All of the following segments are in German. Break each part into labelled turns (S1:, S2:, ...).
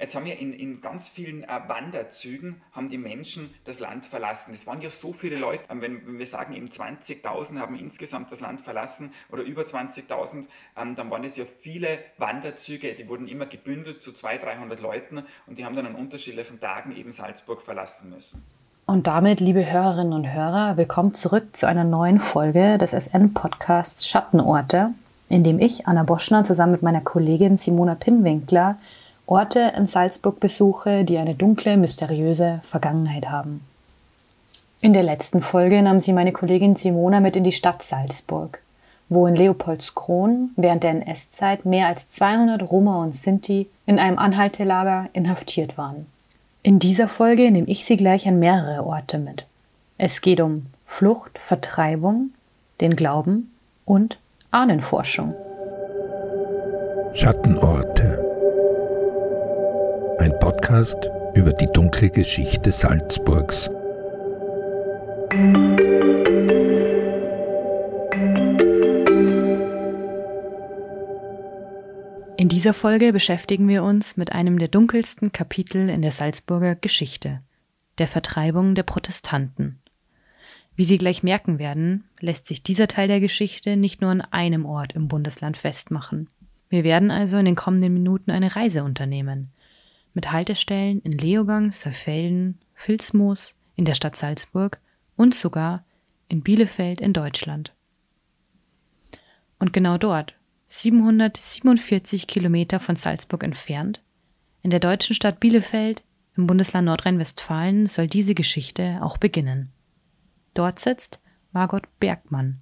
S1: Jetzt haben wir in, in ganz vielen äh, Wanderzügen haben die Menschen das Land verlassen. Es waren ja so viele Leute, ähm, wenn, wir sagen, eben 20.000 haben insgesamt das Land verlassen oder über 20.000, ähm, dann waren es ja viele Wanderzüge, die wurden immer gebündelt zu 200, 300 Leuten und die haben dann an unterschiedlichen Tagen eben Salzburg verlassen müssen.
S2: Und damit, liebe Hörerinnen und Hörer, willkommen zurück zu einer neuen Folge des SN-Podcasts Schattenorte, in dem ich, Anna Boschner, zusammen mit meiner Kollegin Simona Pinnwinkler Orte in Salzburg besuche, die eine dunkle, mysteriöse Vergangenheit haben. In der letzten Folge nahm sie meine Kollegin Simona mit in die Stadt Salzburg, wo in Leopoldskron während der NS-Zeit mehr als 200 Roma und Sinti in einem Anhaltelager inhaftiert waren. In dieser Folge nehme ich Sie gleich an mehrere Orte mit. Es geht um Flucht, Vertreibung, den Glauben und Ahnenforschung.
S3: Schattenorte ein Podcast über die dunkle Geschichte Salzburgs.
S2: In dieser Folge beschäftigen wir uns mit einem der dunkelsten Kapitel in der Salzburger Geschichte, der Vertreibung der Protestanten. Wie Sie gleich merken werden, lässt sich dieser Teil der Geschichte nicht nur an einem Ort im Bundesland festmachen. Wir werden also in den kommenden Minuten eine Reise unternehmen, mit Haltestellen in Leogang, Saalfelden, Vilsmoos, in der Stadt Salzburg und sogar in Bielefeld in Deutschland. Und genau dort, 747 Kilometer von Salzburg entfernt, in der deutschen Stadt Bielefeld im Bundesland Nordrhein-Westfalen soll diese Geschichte auch beginnen. Dort sitzt Margot Bergmann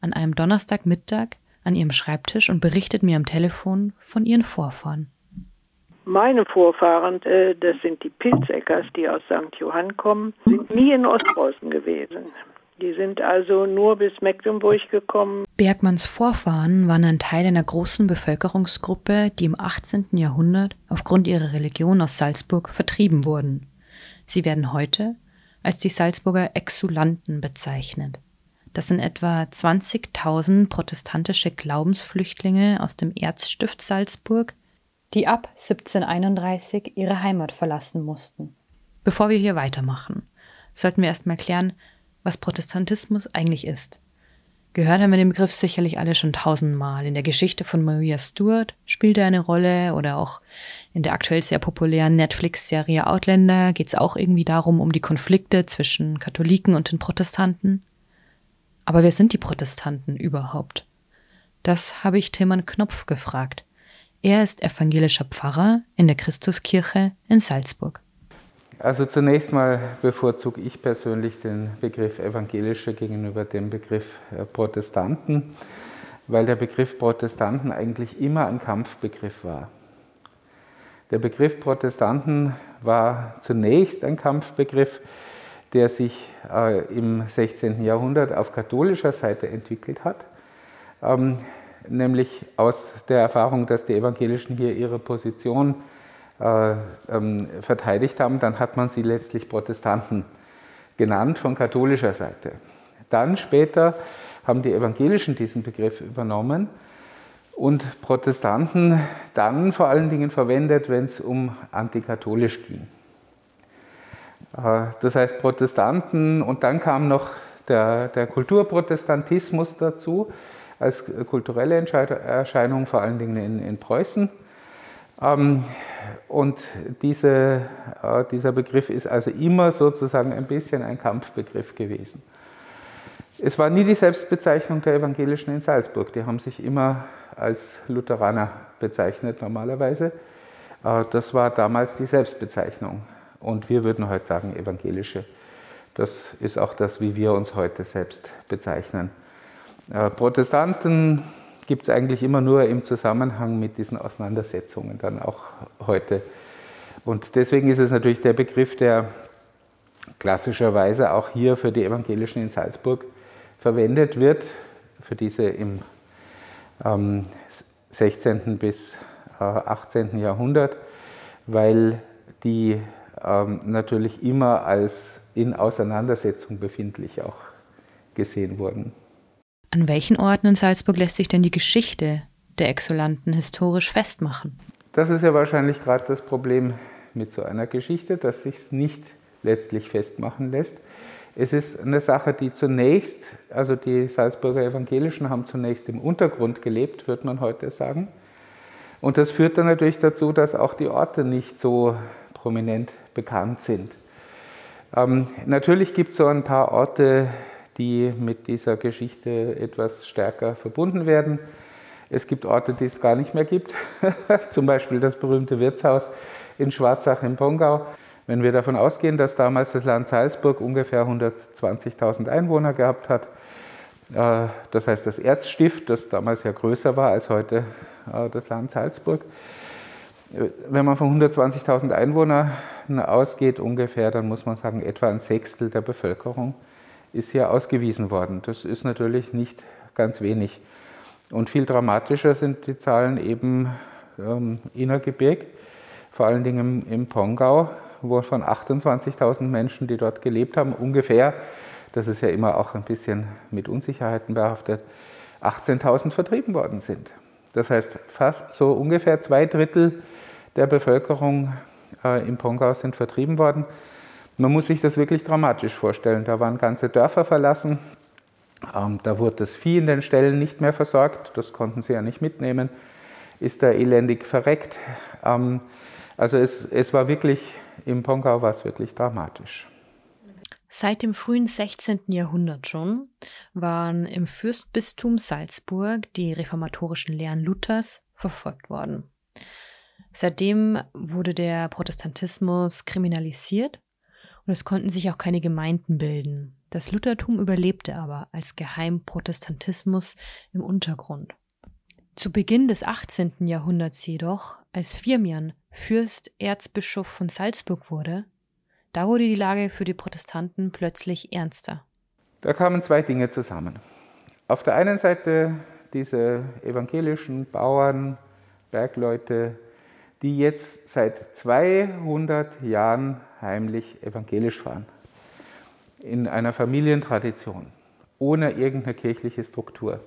S2: an einem Donnerstagmittag an ihrem Schreibtisch und berichtet mir am Telefon von ihren Vorfahren.
S4: Meine Vorfahren, äh, das sind die Pilzeckers, die aus St. Johann kommen, sind nie in Ostpreußen gewesen. Die sind also nur bis Mecklenburg gekommen.
S2: Bergmanns Vorfahren waren ein Teil einer großen Bevölkerungsgruppe, die im 18. Jahrhundert aufgrund ihrer Religion aus Salzburg vertrieben wurden. Sie werden heute als die Salzburger Exulanten bezeichnet. Das sind etwa 20.000 protestantische Glaubensflüchtlinge aus dem Erzstift Salzburg, die ab 1731 ihre Heimat verlassen mussten. Bevor wir hier weitermachen, sollten wir erstmal klären, was Protestantismus eigentlich ist. Gehört haben wir den Begriff sicherlich alle schon tausendmal. In der Geschichte von Maria Stuart spielt er eine Rolle oder auch in der aktuell sehr populären Netflix-Serie Outlander geht es auch irgendwie darum, um die Konflikte zwischen Katholiken und den Protestanten. Aber wer sind die Protestanten überhaupt? Das habe ich Tilman Knopf gefragt. Er ist evangelischer Pfarrer in der Christuskirche in Salzburg.
S5: Also zunächst mal bevorzuge ich persönlich den Begriff evangelische gegenüber dem Begriff äh, Protestanten, weil der Begriff Protestanten eigentlich immer ein Kampfbegriff war. Der Begriff Protestanten war zunächst ein Kampfbegriff, der sich äh, im 16. Jahrhundert auf katholischer Seite entwickelt hat. Nämlich aus der Erfahrung, dass die Evangelischen hier ihre Position äh, ähm, verteidigt haben, dann hat man sie letztlich Protestanten genannt von katholischer Seite. Dann später haben die Evangelischen diesen Begriff übernommen und Protestanten dann vor allen Dingen verwendet, wenn es um antikatholisch ging. Äh, das heißt Protestanten und dann kam noch der, der Kulturprotestantismus dazu, als kulturelle Erscheinung, vor allen Dingen in, in Preußen. Ähm, und diese, äh, dieser Begriff ist also immer sozusagen ein bisschen ein Kampfbegriff gewesen. Es war nie die Selbstbezeichnung der Evangelischen in Salzburg. Die haben sich immer als Lutheraner bezeichnet normalerweise. Äh, das war damals die Selbstbezeichnung. Und wir würden heute sagen Evangelische. Das ist auch das, wie wir uns heute selbst bezeichnen. Äh, Protestanten gibt es eigentlich immer nur im Zusammenhang mit diesen Auseinandersetzungen dann auch heute. Und deswegen ist es natürlich der Begriff, der klassischerweise auch hier für die Evangelischen in Salzburg verwendet wird, für diese im ähm, 16. bis äh, 18. Jahrhundert, weil die ähm, natürlich immer als in Auseinandersetzung befindlich auch gesehen wurden.
S2: An welchen Orten in Salzburg lässt sich denn die Geschichte der Exulanten historisch festmachen?
S5: Das ist ja wahrscheinlich gerade das Problem mit so einer Geschichte, dass sich es nicht letztlich festmachen lässt. Es ist eine Sache, die zunächst, also die Salzburger Evangelischen haben zunächst im Untergrund gelebt, würde man heute sagen. Und das führt dann natürlich dazu, dass auch die Orte nicht so prominent bekannt sind. Ähm, natürlich gibt es so ein paar Orte, die mit dieser Geschichte etwas stärker verbunden werden. Es gibt Orte, die es gar nicht mehr gibt, zum Beispiel das berühmte Wirtshaus in Schwarzach im Pongau. Wenn wir davon ausgehen, dass damals das Land Salzburg ungefähr 120.000 Einwohner gehabt hat, äh, das heißt das Erzstift, das damals ja größer war als heute äh, das Land Salzburg, wenn man von 120.000 Einwohnern ausgeht ungefähr, dann muss man sagen, etwa ein Sechstel der Bevölkerung ist hier ausgewiesen worden. Das ist natürlich nicht ganz wenig. Und viel dramatischer sind die Zahlen eben ähm, Innergebirg, vor allen Dingen im, im Pongau, wo von 28.000 Menschen, die dort gelebt haben, ungefähr, das ist ja immer auch ein bisschen mit Unsicherheiten behaftet, 18.000 vertrieben worden sind. Das heißt, fast so ungefähr zwei Drittel der Bevölkerung äh, im Pongau sind vertrieben worden. Man muss sich das wirklich dramatisch vorstellen. Da waren ganze Dörfer verlassen, ähm, da wurde das Vieh in den Ställen nicht mehr versorgt, das konnten sie ja nicht mitnehmen, ist da elendig verreckt. Ähm, also es, es war wirklich, im Pongau war es wirklich dramatisch.
S2: Seit dem frühen 16. Jahrhundert schon waren im Fürstbistum Salzburg die reformatorischen Lehren Luthers verfolgt worden. Seitdem wurde der Protestantismus kriminalisiert und es konnten sich auch keine Gemeinden bilden. Das Luthertum überlebte aber als Geheimprotestantismus im Untergrund. Zu Beginn des 18. Jahrhunderts jedoch, als Firmian Fürst Erzbischof von Salzburg wurde, da wurde die Lage für die Protestanten plötzlich ernster.
S5: Da kamen zwei Dinge zusammen. Auf der einen Seite diese evangelischen Bauern, Bergleute, die jetzt seit 200 Jahren heimlich evangelisch waren in einer Familientradition, ohne irgendeine kirchliche Struktur.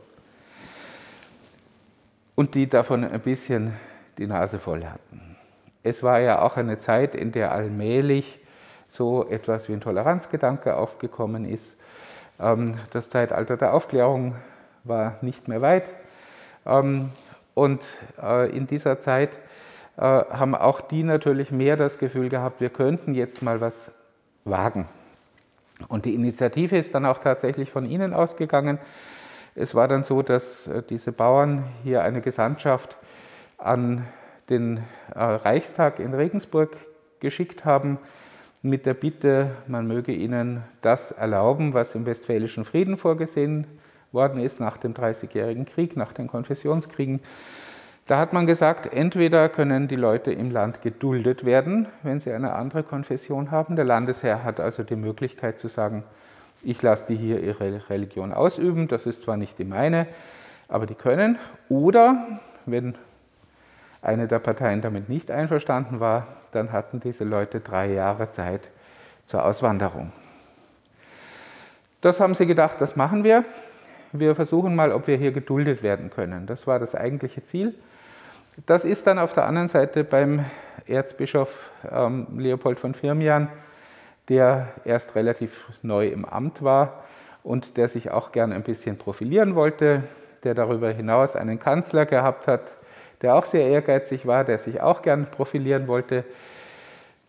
S5: Und die davon ein bisschen die Nase voll hatten. Es war ja auch eine Zeit, in der allmählich so etwas wie ein Toleranzgedanke aufgekommen ist. Ähm, das Zeitalter der Aufklärung war nicht mehr weit. Ähm, und äh, in dieser Zeit haben auch die natürlich mehr das Gefühl gehabt, wir könnten jetzt mal was wagen. Und die Initiative ist dann auch tatsächlich von ihnen ausgegangen. Es war dann so, dass äh, diese Bauern hier eine Gesandtschaft an den äh, Reichstag in Regensburg geschickt haben mit der Bitte, man möge ihnen das erlauben, was im Westfälischen Frieden vorgesehen worden ist nach dem Dreißigjährigen Krieg, nach den Konfessionskriegen. Da hat man gesagt, entweder können die Leute im Land geduldet werden, wenn sie eine andere Konfession haben. Der Landesherr hat also die Möglichkeit zu sagen, ich lasse die hier ihre Religion ausüben, das ist zwar nicht die meine, aber die können. Oder wenn eine der Parteien damit nicht einverstanden war, dann hatten diese Leute drei Jahre Zeit zur Auswanderung. Das haben sie gedacht, das machen wir. Wir versuchen mal, ob wir hier geduldet werden können. Das war das eigentliche Ziel. Das ist dann auf der anderen Seite beim Erzbischof ähm, Leopold von Firmian, der erst relativ neu im Amt war und der sich auch gern ein bisschen profilieren wollte, der darüber hinaus einen Kanzler gehabt hat, der auch sehr ehrgeizig war, der sich auch gern profilieren wollte.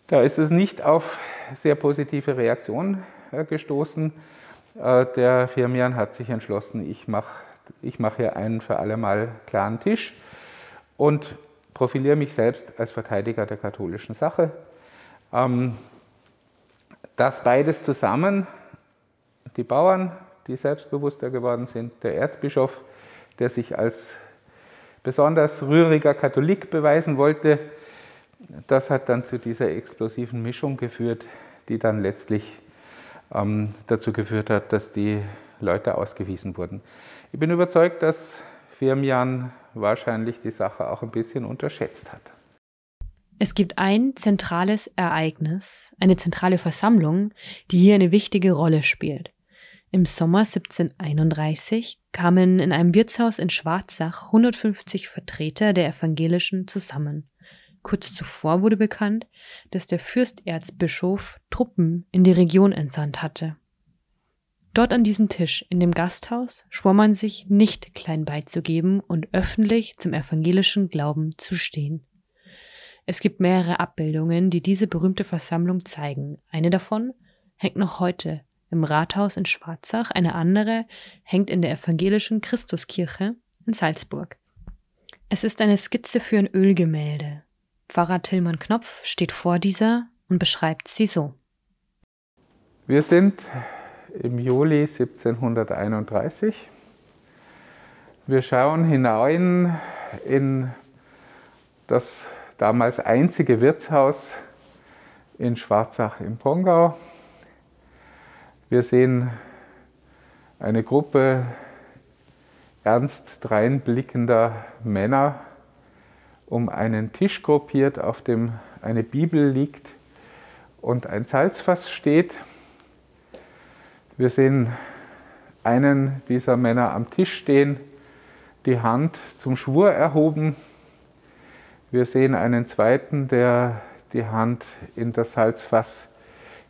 S5: Da ist es nicht auf sehr positive Reaktionen äh, gestoßen. Äh, der Firmian hat sich entschlossen, ich mache ich mach hier einen für alle Mal klaren Tisch und profiliere mich selbst als Verteidiger der katholischen Sache. Ähm, das beides zusammen, die Bauern, die selbstbewusster geworden sind, der Erzbischof, der sich als besonders rühriger Katholik beweisen wollte, das hat dann zu dieser explosiven Mischung geführt, die dann letztlich ähm, dazu geführt hat, dass die Leute ausgewiesen wurden. Ich bin überzeugt, dass Firmian wahrscheinlich die Sache auch ein bisschen unterschätzt hat.
S2: Es gibt ein zentrales Ereignis, eine zentrale Versammlung, die hier eine wichtige Rolle spielt. Im Sommer 1731 kamen in einem Wirtshaus in Schwarzach 150 Vertreter der Evangelischen zusammen. Kurz zuvor wurde bekannt, dass der Fürsterzbischof Truppen in die Region entsandt hatte. Dort an diesem Tisch in dem Gasthaus schwor man sich, nicht klein beizugeben und öffentlich zum evangelischen Glauben zu stehen. Es gibt mehrere Abbildungen, die diese berühmte Versammlung zeigen. Eine davon hängt noch heute im Rathaus in Schwarzach, eine andere hängt in der evangelischen Christuskirche in Salzburg. Es ist eine Skizze für ein Ölgemälde. Pfarrer Tillmann Knopf steht vor dieser und beschreibt sie so.
S5: Wir sind im Juli 1731. Wir schauen hinein in das damals einzige Wirtshaus in Schwarzach im Pongau. Wir sehen eine Gruppe ernst dreinblickender Männer um einen Tisch gruppiert, auf dem eine Bibel liegt und ein Salzfass steht. Wir sehen einen dieser Männer am Tisch stehen, die Hand zum Schwur erhoben. Wir sehen einen zweiten, der die Hand in das Salzfass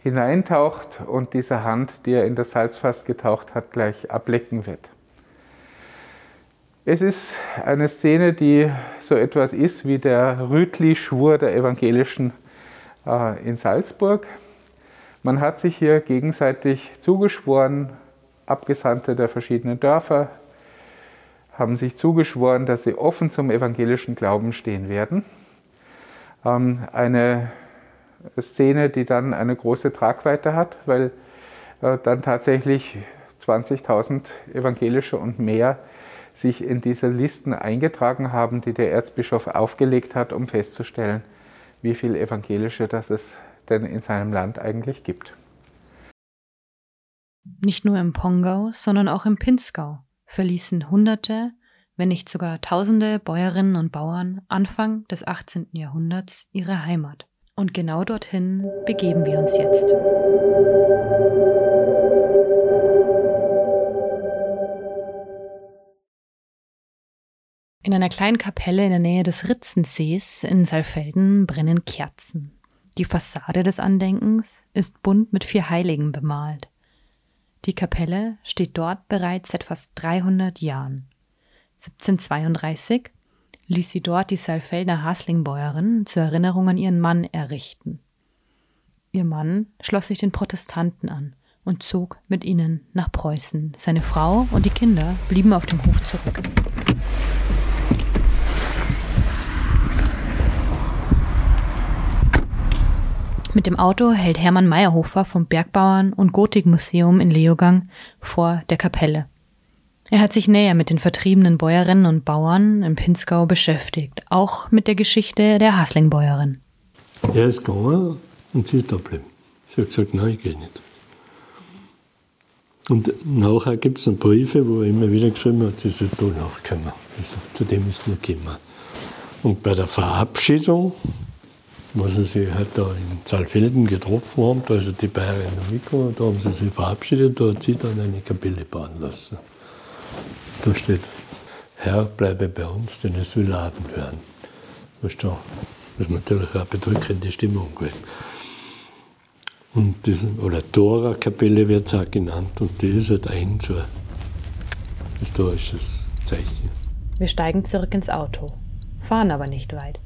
S5: hineintaucht und diese Hand, die er in das Salzfass getaucht hat, gleich ablecken wird. Es ist eine Szene, die so etwas ist wie der Rütli-Schwur der Evangelischen äh, in Salzburg. Man hat sich hier gegenseitig zugeschworen, Abgesandte der verschiedenen Dörfer haben sich zugeschworen, dass sie offen zum evangelischen Glauben stehen werden. Ähm, eine Szene, die dann eine große Tragweite hat, weil äh, dann tatsächlich 20.000 Evangelische und mehr sich in diese Listen eingetragen haben, die der Erzbischof aufgelegt hat, um festzustellen, wie viele Evangelische das es denn in seinem Land eigentlich gibt.
S2: Nicht nur im Pongau, sondern auch im Pinzgau verließen Hunderte, wenn nicht sogar Tausende Bäuerinnen und Bauern Anfang des 18. Jahrhunderts ihre Heimat. Und genau dorthin begeben wir uns jetzt. In einer kleinen Kapelle in der Nähe des Ritzensees in Saalfelden brennen Kerzen. Die Fassade des Andenkens ist bunt mit vier Heiligen bemalt. Die Kapelle steht dort bereits seit fast 300 Jahren. 1732 ließ sie dort die Saalfelder Haslingbäuerin zur Erinnerung an ihren Mann errichten. Ihr Mann schloss sich den Protestanten an und zog mit ihnen nach Preußen. Seine Frau und die Kinder blieben auf dem Hof zurück. Mit dem Auto hält Hermann Meyerhofer vom Bergbauern- und Gotikmuseum in Leogang vor der Kapelle. Er hat sich näher mit den vertriebenen Bäuerinnen und Bauern im Pinzgau beschäftigt, auch mit der Geschichte der Haslingbäuerin.
S6: Er ist gegangen und sie ist da geblieben. Sie hat gesagt, nein, ich gehe nicht. Und nachher gibt es Briefe, wo er immer wieder geschrieben hat, sie soll da nachkommen. Zu dem ist noch gekommen. Und bei der Verabschiedung wo sie sich halt da in Saalfelden getroffen haben, da ist die Bayerin noch mitgekommen, da haben sie sich verabschiedet, da hat sie dann eine Kapelle bauen lassen. Da steht, Herr, bleibe bei uns, denn es will Abend werden. Das ist natürlich eine bedrückende Stimmung gewesen. Und diese, oder Dora-Kapelle wird es auch genannt, und die ist halt ein so historisches Zeichen.
S2: Wir steigen zurück ins Auto, fahren aber nicht weit,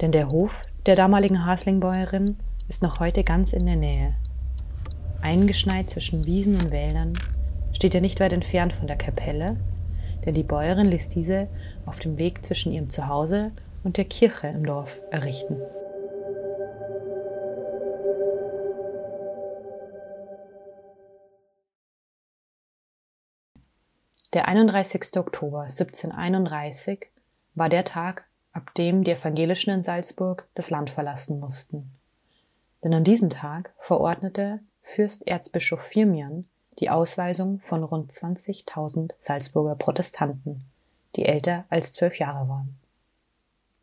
S2: denn der Hof der damaligen Haslingbäuerin ist noch heute ganz in der Nähe. Eingeschneit zwischen Wiesen und Wäldern steht er nicht weit entfernt von der Kapelle, denn die Bäuerin ließ diese auf dem Weg zwischen ihrem Zuhause und der Kirche im Dorf errichten. Der 31. Oktober 1731 war der Tag, ab dem die Evangelischen in Salzburg das Land verlassen mussten. Denn an diesem Tag verordnete Fürsterzbischof Firmian die Ausweisung von rund 20.000 Salzburger Protestanten, die älter als zwölf Jahre waren.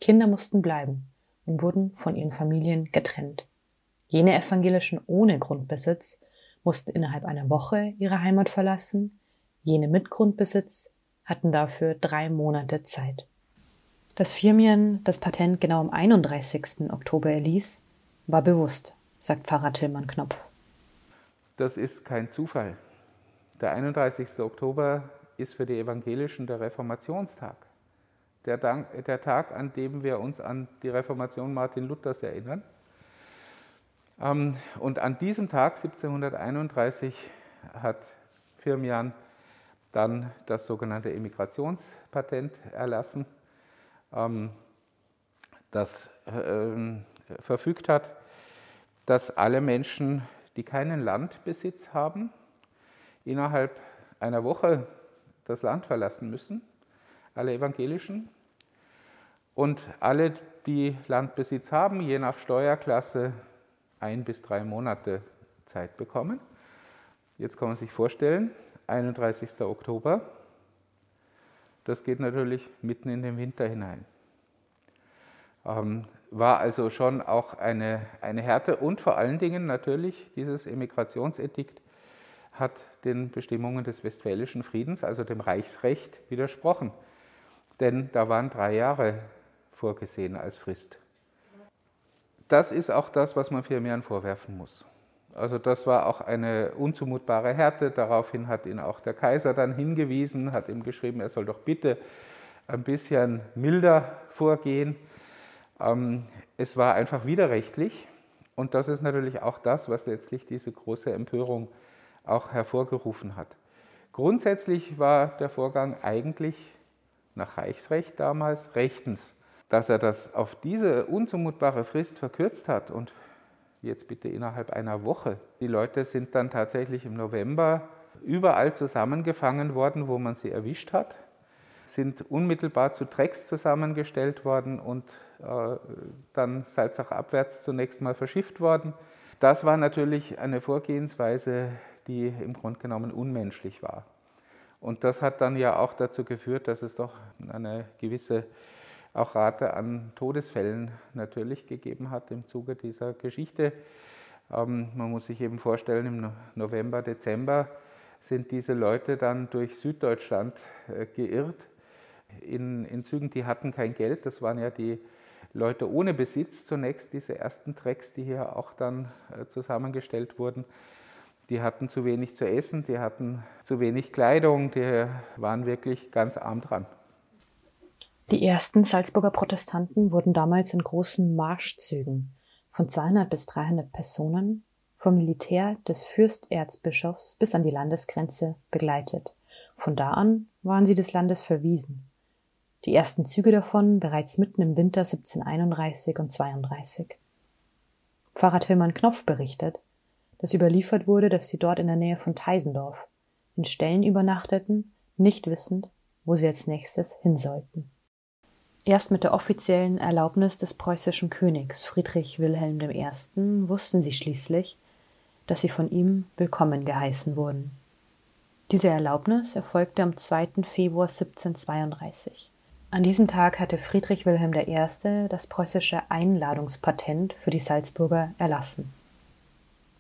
S2: Kinder mussten bleiben und wurden von ihren Familien getrennt. Jene Evangelischen ohne Grundbesitz mussten innerhalb einer Woche ihre Heimat verlassen, jene mit Grundbesitz hatten dafür drei Monate Zeit. Dass Firmien das Patent genau am 31. Oktober erließ, war bewusst, sagt Pfarrer Tillmann Knopf.
S5: Das ist kein Zufall. Der 31. Oktober ist für die Evangelischen der Reformationstag. Der, Dank, der Tag, an dem wir uns an die Reformation Martin Luthers erinnern. Ähm, und an diesem Tag, 1731, hat Firmian dann das sogenannte Emigrationspatent erlassen, das ähm, verfügt hat, dass alle Menschen, die keinen Landbesitz haben, innerhalb einer Woche das Land verlassen müssen, alle Evangelischen. Und alle, die Landbesitz haben, je nach Steuerklasse ein bis drei Monate Zeit bekommen. Jetzt kann man sich vorstellen, 31. Oktober, das geht natürlich mitten in den Winter hinein. Ähm, war also schon auch eine, eine Härte und vor allen Dingen natürlich dieses Emigrationsedikt hat den Bestimmungen des Westfälischen Friedens, also dem Reichsrecht, widersprochen. Denn da waren drei Jahre vorgesehen als Frist. Das ist auch das, was man Firmian vorwerfen muss. Also das war auch eine unzumutbare Härte. Daraufhin hat ihn auch der Kaiser dann hingewiesen, hat ihm geschrieben, er soll doch bitte ein bisschen milder vorgehen. Ähm, es war einfach widerrechtlich und das ist natürlich auch das, was letztlich diese große Empörung auch hervorgerufen hat. Grundsätzlich war der Vorgang eigentlich nach Reichsrecht damals rechtens. Dass er das auf diese unzumutbare Frist verkürzt hat und jetzt bitte innerhalb einer Woche, die Leute sind dann tatsächlich im November überall zusammengefangen worden, wo man sie erwischt hat, sind unmittelbar zu Trecks zusammengestellt worden und äh, dann Salzach abwärts zunächst mal verschifft worden. Das war natürlich eine Vorgehensweise, die im Grunde genommen unmenschlich war. Und das hat dann ja auch dazu geführt, dass es doch eine gewisse auch Rate an Todesfällen natürlich gegeben hat im Zuge dieser Geschichte. Ähm, man muss sich eben vorstellen, im November, Dezember sind diese Leute dann durch Süddeutschland äh, geirrt in, in Zügen, die hatten kein Geld. Das waren ja die Leute ohne Besitz zunächst, diese ersten Tracks, die hier auch dann äh, zusammengestellt wurden. Die hatten zu wenig zu essen, die hatten zu wenig Kleidung, die waren wirklich ganz arm dran.
S2: Die ersten Salzburger Protestanten wurden damals in großen Marschzügen von 200 bis 300 Personen vom Militär des Fürsterzbischofs bis an die Landesgrenze begleitet. Von da an waren sie des Landes verwiesen. Die ersten Züge davon bereits mitten im Winter 1731 und 32. Pfarrer Tillmann Knopf berichtet, dass überliefert wurde, dass sie dort in der Nähe von Teisendorf in Stellen übernachteten, nicht wissend, wo sie als nächstes hin sollten. Erst mit der offiziellen Erlaubnis des preußischen Königs Friedrich Wilhelm I. wussten sie schließlich, dass sie von ihm willkommen geheißen wurden. Diese Erlaubnis erfolgte am 2. Februar 1732. An diesem Tag hatte Friedrich Wilhelm I. das preußische Einladungspatent für die Salzburger erlassen.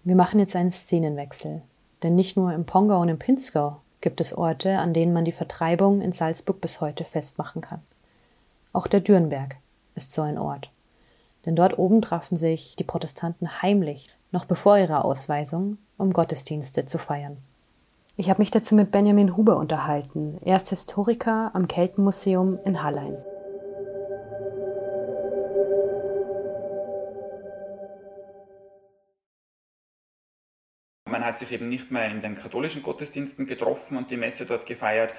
S2: Wir machen jetzt einen Szenenwechsel, denn nicht nur im Pongau und im Pinzgau gibt es Orte, an denen man die Vertreibung in Salzburg bis heute festmachen kann. Auch der Dürnberg ist so ein Ort. Denn dort oben trafen sich die Protestanten heimlich, noch bevor ihrer Ausweisung, um Gottesdienste zu feiern. Ich habe mich dazu mit Benjamin Huber unterhalten. Er ist Historiker am Keltenmuseum in Hallein.
S1: Man hat sich eben nicht mehr in den katholischen Gottesdiensten getroffen und die Messe dort gefeiert,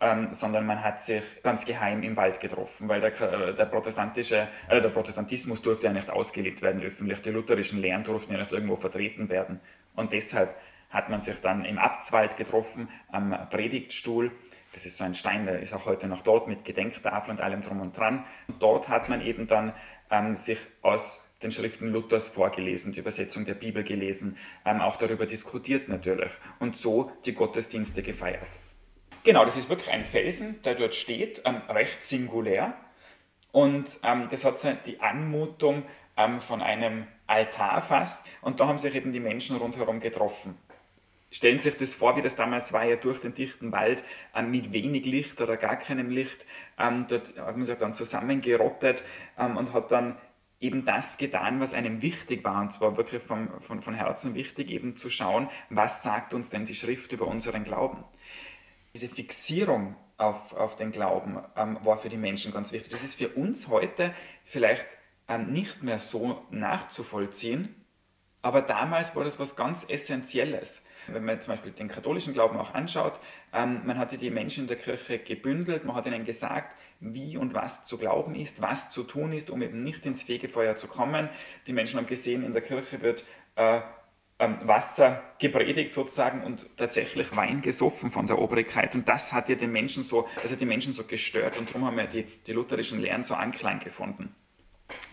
S1: ähm, sondern man hat sich ganz geheim im Wald getroffen, weil der, äh, der protestantische, äh, der Protestantismus durfte ja nicht ausgelegt werden öffentlich, die lutherischen Lehren durften ja nicht irgendwo vertreten werden. Und deshalb hat man sich dann im Abtswald getroffen, am Predigtstuhl. Das ist so ein Stein, der ist auch heute noch dort mit Gedenktafel und allem drum und dran. Und dort hat man eben dann ähm, sich aus den Schriften Luthers vorgelesen, die Übersetzung der Bibel gelesen, ähm, auch darüber diskutiert natürlich und so die Gottesdienste gefeiert. Genau, das ist wirklich ein Felsen, der dort steht, ähm, recht singulär und ähm, das hat so die Anmutung ähm, von einem Altar fast und da haben sich eben die Menschen rundherum getroffen. stellen sich das vor, wie das damals war, ja durch den dichten Wald ähm, mit wenig Licht oder gar keinem Licht. Ähm, dort hat man sich dann zusammengerottet ähm, und hat dann eben das getan, was einem wichtig war, und zwar wirklich vom, von, von Herzen wichtig, eben zu schauen, was sagt uns denn die Schrift über unseren Glauben. Diese Fixierung auf, auf den Glauben ähm, war für die Menschen ganz wichtig. Das ist für uns heute vielleicht ähm, nicht mehr so nachzuvollziehen, aber damals war das was ganz Essentielles. Wenn man zum Beispiel den katholischen Glauben auch anschaut, ähm, man hatte die Menschen in der Kirche gebündelt, man hat ihnen gesagt, wie und was zu glauben ist, was zu tun ist, um eben nicht ins Fegefeuer zu kommen. Die Menschen haben gesehen, in der Kirche wird äh, Wasser gepredigt sozusagen und tatsächlich Wein gesoffen von der Obrigkeit. Und das hat ja den Menschen so, also die Menschen so gestört und darum haben ja die, die lutherischen Lehren so Anklang gefunden.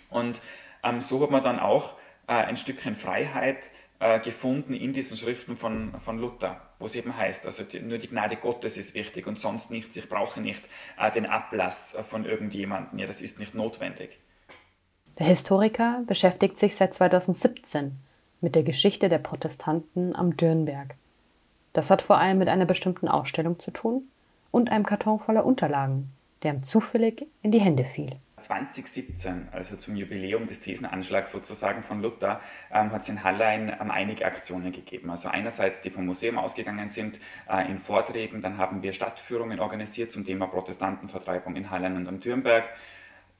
S1: Und ähm, so hat man dann auch äh, ein Stückchen Freiheit äh, gefunden in diesen Schriften von, von Luther, wo es eben heißt, also die, nur die Gnade Gottes ist wichtig und sonst nichts. Ich brauche nicht äh, den Ablass äh, von irgendjemandem. Ja, das ist nicht notwendig.
S2: Der Historiker beschäftigt sich seit 2017 mit der Geschichte der Protestanten am Dürnberg. Das hat vor allem mit einer bestimmten Ausstellung zu tun und einem Karton voller Unterlagen, der ihm zufällig in die Hände fiel.
S1: 2017, also zum Jubiläum des Thesenanschlags sozusagen von Luther, ähm, hat es in Hallein ähm, einige Aktionen gegeben. Also einerseits, die vom Museum ausgegangen sind äh, in Vorträgen, dann haben wir Stadtführungen organisiert zum Thema Protestantenvertreibung in Hallein und am Thürnberg.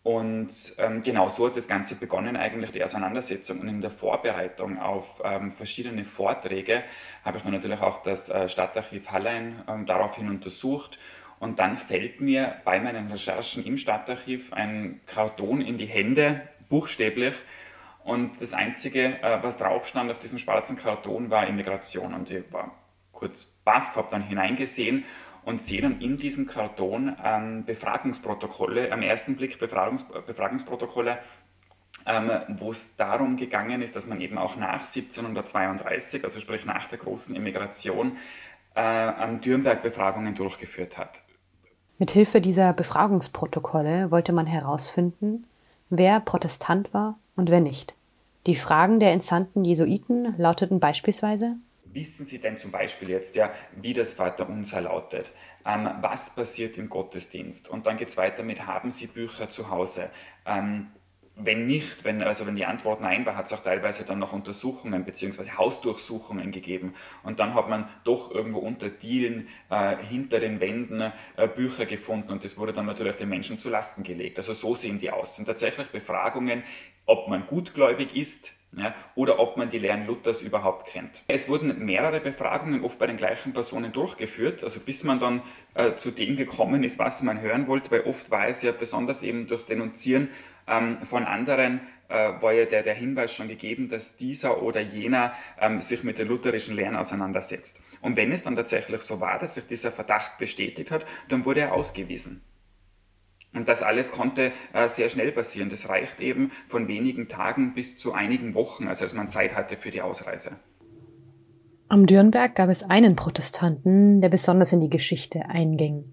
S1: Und ähm, genau so hat das Ganze begonnen, eigentlich die Auseinandersetzung. Und in der Vorbereitung auf ähm, verschiedene Vorträge habe ich dann natürlich auch das äh, Stadtarchiv Hallein ähm, daraufhin untersucht und dann fällt mir bei meinen Recherchen im Stadtarchiv ein Karton in die Hände, buchstäblich. Und das Einzige, äh, was drauf stand auf diesem schwarzen Karton, war Immigration. Und ich war kurz baff, habe dann hineingesehen und sehe dann in diesem Karton ähm, Befragungsprotokolle, am ersten Blick Befragungs Befragungsprotokolle, ähm, wo es darum gegangen ist, dass man eben auch nach 1732, also sprich nach der großen Immigration, äh, am Dürnberg Befragungen durchgeführt hat.
S2: Mithilfe dieser Befragungsprotokolle wollte man herausfinden, wer Protestant war und wer nicht. Die Fragen der entsandten Jesuiten lauteten beispielsweise
S1: Wissen Sie denn zum Beispiel jetzt ja, wie das Vaterunser lautet? Ähm, was passiert im Gottesdienst? Und dann geht es weiter mit, haben Sie Bücher zu Hause? Ähm, wenn nicht, wenn, also wenn die Antwort nein war, hat es auch teilweise dann noch Untersuchungen bzw. Hausdurchsuchungen gegeben. Und dann hat man doch irgendwo unter Dielen, äh, hinter den Wänden äh, Bücher gefunden und das wurde dann natürlich den Menschen zu Lasten gelegt. Also so sehen die aus. Sind tatsächlich Befragungen, ob man gutgläubig ist, ja, oder ob man die Lehren Luthers überhaupt kennt. Es wurden mehrere Befragungen oft bei den gleichen Personen durchgeführt, also bis man dann äh, zu dem gekommen ist, was man hören wollte, weil oft war es ja besonders eben durchs Denunzieren ähm, von anderen, äh, war ja der, der Hinweis schon gegeben, dass dieser oder jener ähm, sich mit den lutherischen Lehren auseinandersetzt. Und wenn es dann tatsächlich so war, dass sich dieser Verdacht bestätigt hat, dann wurde er ausgewiesen. Und das alles konnte äh, sehr schnell passieren. Das reicht eben von wenigen Tagen bis zu einigen Wochen, also als man Zeit hatte für die Ausreise.
S2: Am Dürnberg gab es einen Protestanten, der besonders in die Geschichte einging.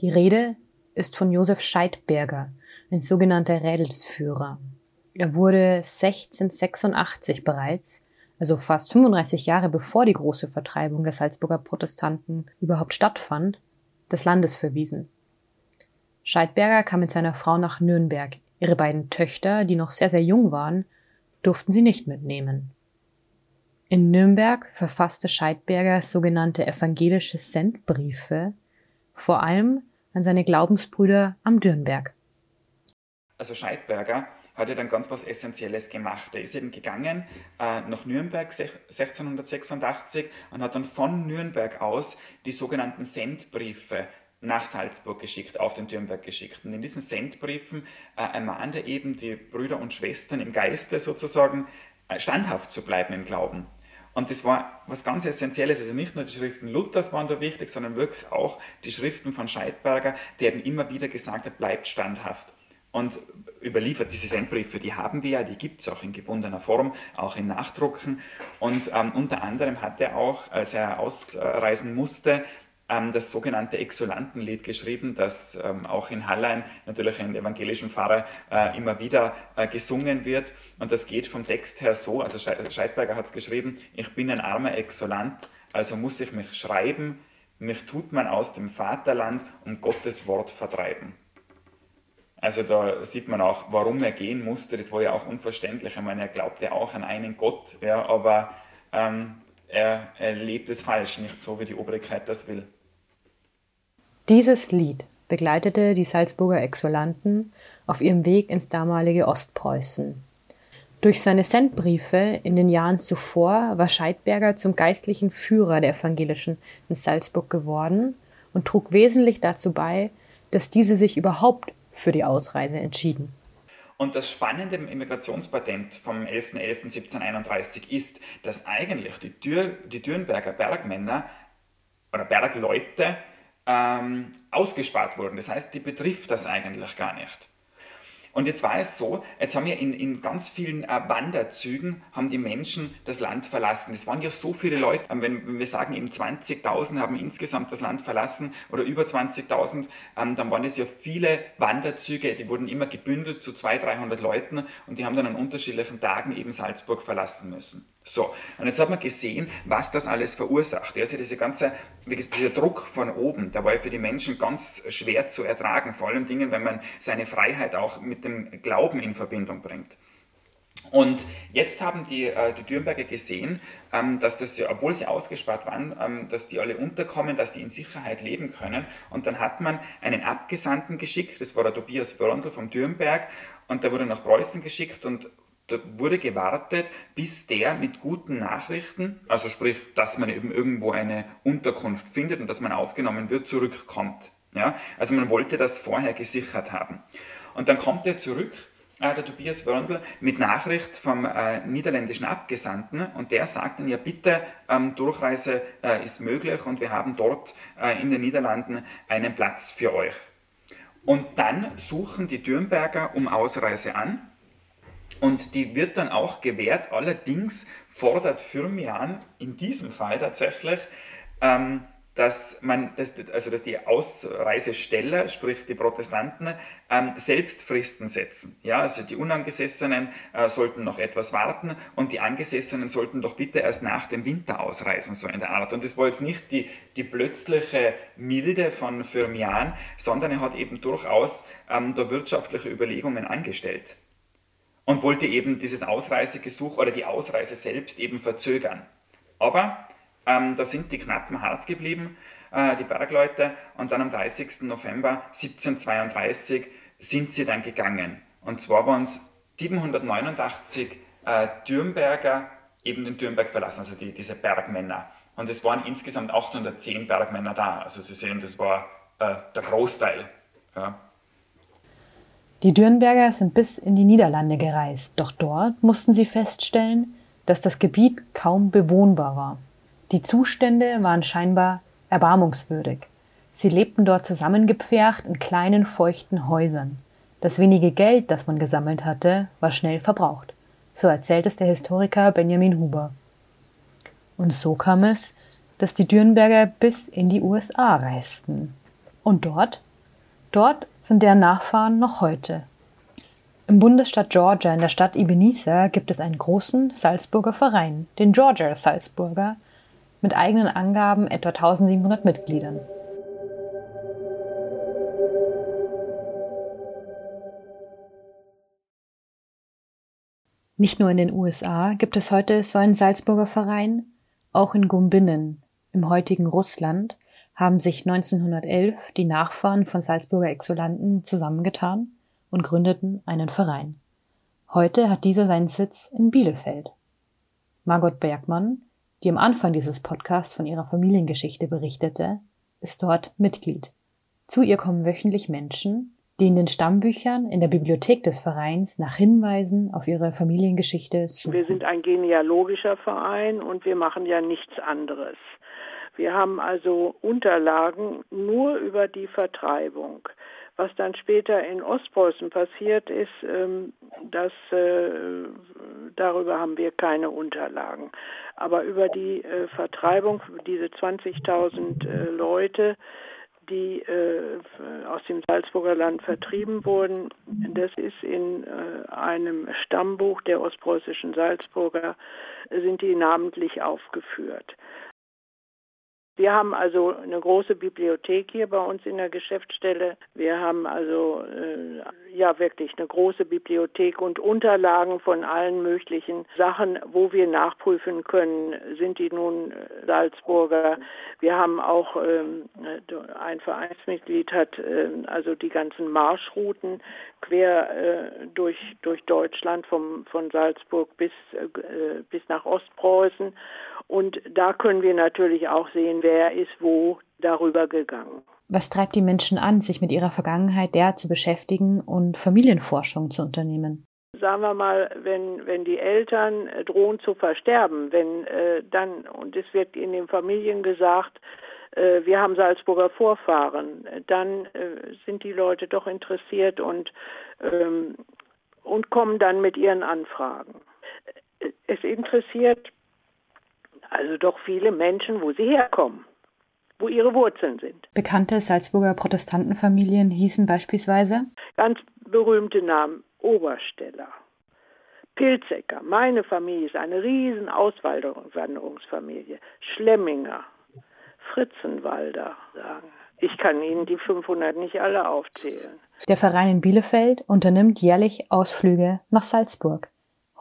S2: Die Rede ist von Josef Scheidberger, ein sogenannter Rädelsführer. Er wurde 1686 bereits, also fast 35 Jahre bevor die große Vertreibung der Salzburger Protestanten überhaupt stattfand, des Landes verwiesen. Scheidberger kam mit seiner Frau nach Nürnberg. Ihre beiden Töchter, die noch sehr, sehr jung waren, durften sie nicht mitnehmen. In Nürnberg verfasste Scheidberger sogenannte evangelische Sendbriefe, vor allem an seine Glaubensbrüder am Dürnberg.
S1: Also Scheidberger hat ja dann ganz was Essentielles gemacht. Er ist eben gegangen äh, nach Nürnberg 1686 und hat dann von Nürnberg aus die sogenannten Sendbriefe nach Salzburg geschickt, auf den Dürnberg geschickt. Und in diesen Sendbriefen äh, ermahnt er eben die Brüder und Schwestern im Geiste sozusagen äh, standhaft zu bleiben im Glauben. Und das war was ganz Essentielles. Also nicht nur die Schriften Luthers waren da wichtig, sondern wirklich auch die Schriften von Scheidberger, der eben immer wieder gesagt hat, bleibt standhaft. Und überliefert diese Sendbriefe, die haben wir ja, die gibt es auch in gebundener Form, auch in Nachdrucken. Und ähm, unter anderem hat er auch, als er ausreisen musste, das sogenannte Exulantenlied geschrieben, das ähm, auch in Hallein, natürlich in evangelischen Pfarrer, äh, immer wieder äh, gesungen wird. Und das geht vom Text her so, also Scheidberger hat es geschrieben, ich bin ein armer Exulant, also muss ich mich schreiben, mich tut man aus dem Vaterland um Gottes Wort vertreiben. Also da sieht man auch, warum er gehen musste. Das war ja auch unverständlich. Ich meine, er glaubte auch an einen Gott, ja, aber ähm, er, er lebt es falsch, nicht so, wie die Obrigkeit das will.
S2: Dieses Lied begleitete die Salzburger Exulanten auf ihrem Weg ins damalige Ostpreußen. Durch seine Sendbriefe in den Jahren zuvor war Scheidberger zum geistlichen Führer der Evangelischen in Salzburg geworden und trug wesentlich dazu bei, dass diese sich überhaupt für die Ausreise entschieden.
S1: Und das Spannende im Immigrationspatent vom 11.11.1731 ist, dass eigentlich die, Dür die Dürnberger Bergmänner oder Bergleute ähm, ausgespart wurden. Das heißt, die betrifft das eigentlich gar nicht. Und jetzt war es so, jetzt haben wir in, in ganz vielen äh, Wanderzügen, haben die Menschen das Land verlassen. Es waren ja so viele Leute, ähm, wenn, wenn wir sagen, eben 20.000 haben insgesamt das Land verlassen oder über 20.000, ähm, dann waren es ja viele Wanderzüge, die wurden immer gebündelt zu 200, 300 Leuten und die haben dann an unterschiedlichen Tagen eben Salzburg verlassen müssen. So, und jetzt hat man gesehen, was das alles verursacht. Also diese ganze, dieser Druck von oben, der war für die Menschen ganz schwer zu ertragen, vor allem Dingen, wenn man seine Freiheit auch mit dem Glauben in Verbindung bringt. Und jetzt haben die, äh, die Dürnberger gesehen, ähm, dass das, obwohl sie ausgespart waren, ähm, dass die alle unterkommen, dass die in Sicherheit leben können. Und dann hat man einen Abgesandten geschickt, das war der Tobias Wörndl vom Dürnberg, und der wurde nach Preußen geschickt und da wurde gewartet, bis der mit guten Nachrichten, also sprich, dass man eben irgendwo eine Unterkunft findet und dass man aufgenommen wird, zurückkommt. Ja? Also man wollte das vorher gesichert haben. Und dann kommt er zurück, äh, der Tobias Wörndl, mit Nachricht vom äh, niederländischen Abgesandten und der sagt dann, ja bitte, ähm, Durchreise äh, ist möglich und wir haben dort äh, in den Niederlanden einen Platz für euch. Und dann suchen die Dürnberger um Ausreise an und die wird dann auch gewährt. Allerdings fordert Firmian in diesem Fall tatsächlich, ähm, dass man, dass, also dass die Ausreisesteller, sprich die Protestanten, ähm, selbst Fristen setzen. Ja, also die Unangesessenen äh, sollten noch etwas warten und die Angesessenen sollten doch bitte erst nach dem Winter ausreisen, so in der Art. Und das war jetzt nicht die, die plötzliche Milde von Firmian, sondern er hat eben durchaus ähm, da wirtschaftliche Überlegungen angestellt und wollte eben dieses Ausreisegesuch oder die Ausreise selbst eben verzögern. Aber ähm, da sind die Knappen hart geblieben, äh, die Bergleute, und dann am 30. November 1732 sind sie dann gegangen. Und zwar waren es 789 äh, Dürnberger eben den Dürnberg verlassen, also die, diese Bergmänner. Und es waren insgesamt 810 Bergmänner da. Also Sie sehen, das war äh, der Großteil. Ja.
S2: Die Dürnberger sind bis in die Niederlande gereist, doch dort mussten sie feststellen, dass das Gebiet kaum bewohnbar war. Die Zustände waren scheinbar erbarmungswürdig. Sie lebten dort zusammengepfercht in kleinen, feuchten Häusern. Das wenige Geld, das man gesammelt hatte, war schnell verbraucht. So erzählt es der Historiker Benjamin Huber. Und so kam es, dass die Dürnberger bis in die USA reisten. Und dort Dort sind deren Nachfahren noch heute. Im Bundesstaat Georgia in der Stadt Ebenezer gibt es einen großen Salzburger Verein, den Georgia Salzburger, mit eigenen Angaben etwa 1700 Mitgliedern. Nicht nur in den USA gibt es heute so einen Salzburger Verein, auch in Gumbinnen, im heutigen Russland, haben sich 1911 die Nachfahren von Salzburger Exulanten zusammengetan und gründeten einen Verein. Heute hat dieser seinen Sitz in Bielefeld. Margot Bergmann, die am Anfang dieses Podcasts von ihrer Familiengeschichte berichtete, ist dort Mitglied. Zu ihr kommen wöchentlich Menschen, die in den Stammbüchern in der Bibliothek des Vereins nach Hinweisen auf ihre Familiengeschichte suchen.
S4: Wir sind ein genealogischer Verein und wir machen ja nichts anderes. Wir haben also Unterlagen nur über die Vertreibung. Was dann später in Ostpreußen passiert ist, ähm, das, äh, darüber haben wir keine Unterlagen. Aber über die äh, Vertreibung, diese 20.000 äh, Leute, die äh, aus dem Salzburger Land vertrieben wurden. Das ist in äh, einem Stammbuch der ostpreußischen Salzburger, sind die namentlich aufgeführt. Wir haben also eine große Bibliothek hier bei uns in der Geschäftsstelle. Wir haben also äh, ja wirklich eine große Bibliothek und Unterlagen von allen möglichen Sachen, wo wir nachprüfen können, sind die nun äh, Salzburger. Wir haben auch ähm, ein Vereinsmitglied hat äh, also die ganzen Marschrouten quer äh, durch durch Deutschland vom von Salzburg bis äh, bis nach Ostpreußen und da können wir natürlich auch sehen, wer ist wo darüber gegangen.
S2: Was treibt die Menschen an, sich mit ihrer Vergangenheit derart zu beschäftigen und Familienforschung zu unternehmen?
S4: Sagen wir mal, wenn, wenn die Eltern äh, drohen zu versterben, wenn äh, dann, und es wird in den Familien gesagt, äh, wir haben Salzburger Vorfahren, dann äh, sind die Leute doch interessiert und, ähm, und kommen dann mit ihren Anfragen. Es interessiert also doch viele Menschen, wo sie herkommen, wo ihre Wurzeln sind.
S2: Bekannte Salzburger Protestantenfamilien hießen beispielsweise?
S4: Ganz berühmte Namen Obersteller, Pilzecker. Meine Familie ist eine riesen Auswanderungsfamilie. Schlemminger, Fritzenwalder sagen. Ich kann Ihnen die 500 nicht alle aufzählen.
S2: Der Verein in Bielefeld unternimmt jährlich Ausflüge nach Salzburg.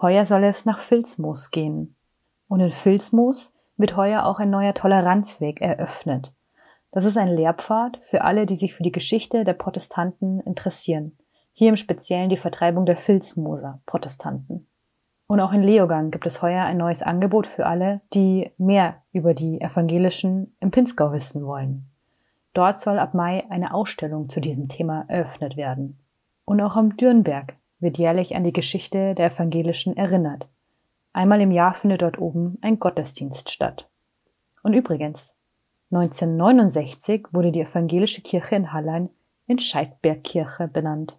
S2: Heuer soll es nach Filzmoos gehen. Und in Filzmoos wird heuer auch ein neuer Toleranzweg eröffnet. Das ist ein Lehrpfad für alle, die sich für die Geschichte der Protestanten interessieren. Hier im Speziellen die Vertreibung der Filzmoser Protestanten. Und auch in Leogang gibt es heuer ein neues Angebot für alle, die mehr über die Evangelischen im Pinzgau wissen wollen. Dort soll ab Mai eine Ausstellung zu diesem Thema eröffnet werden. Und auch am Dürnberg wird jährlich an die Geschichte der Evangelischen erinnert. Einmal im Jahr findet dort oben ein Gottesdienst statt. Und übrigens, 1969 wurde die evangelische Kirche in Hallein in Scheidbergkirche benannt.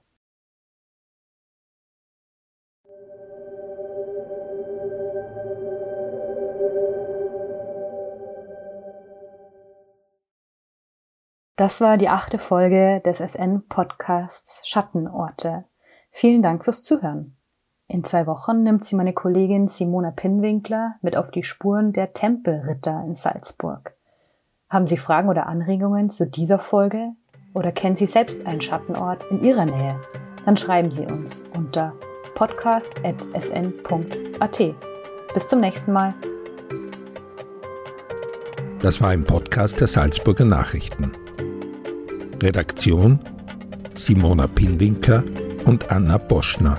S2: Das war die achte Folge des SN-Podcasts Schattenorte. Vielen Dank fürs Zuhören. In zwei Wochen nimmt sie meine Kollegin Simona Pinnwinkler mit auf die Spuren der Tempelritter in Salzburg. Haben Sie Fragen oder Anregungen zu dieser Folge? Oder kennen Sie selbst einen Schattenort in Ihrer Nähe? Dann schreiben Sie uns unter podcast.sn.at. Bis zum nächsten Mal.
S3: Das war ein Podcast der Salzburger Nachrichten. Redaktion Simona Pinwinkler und Anna Boschner.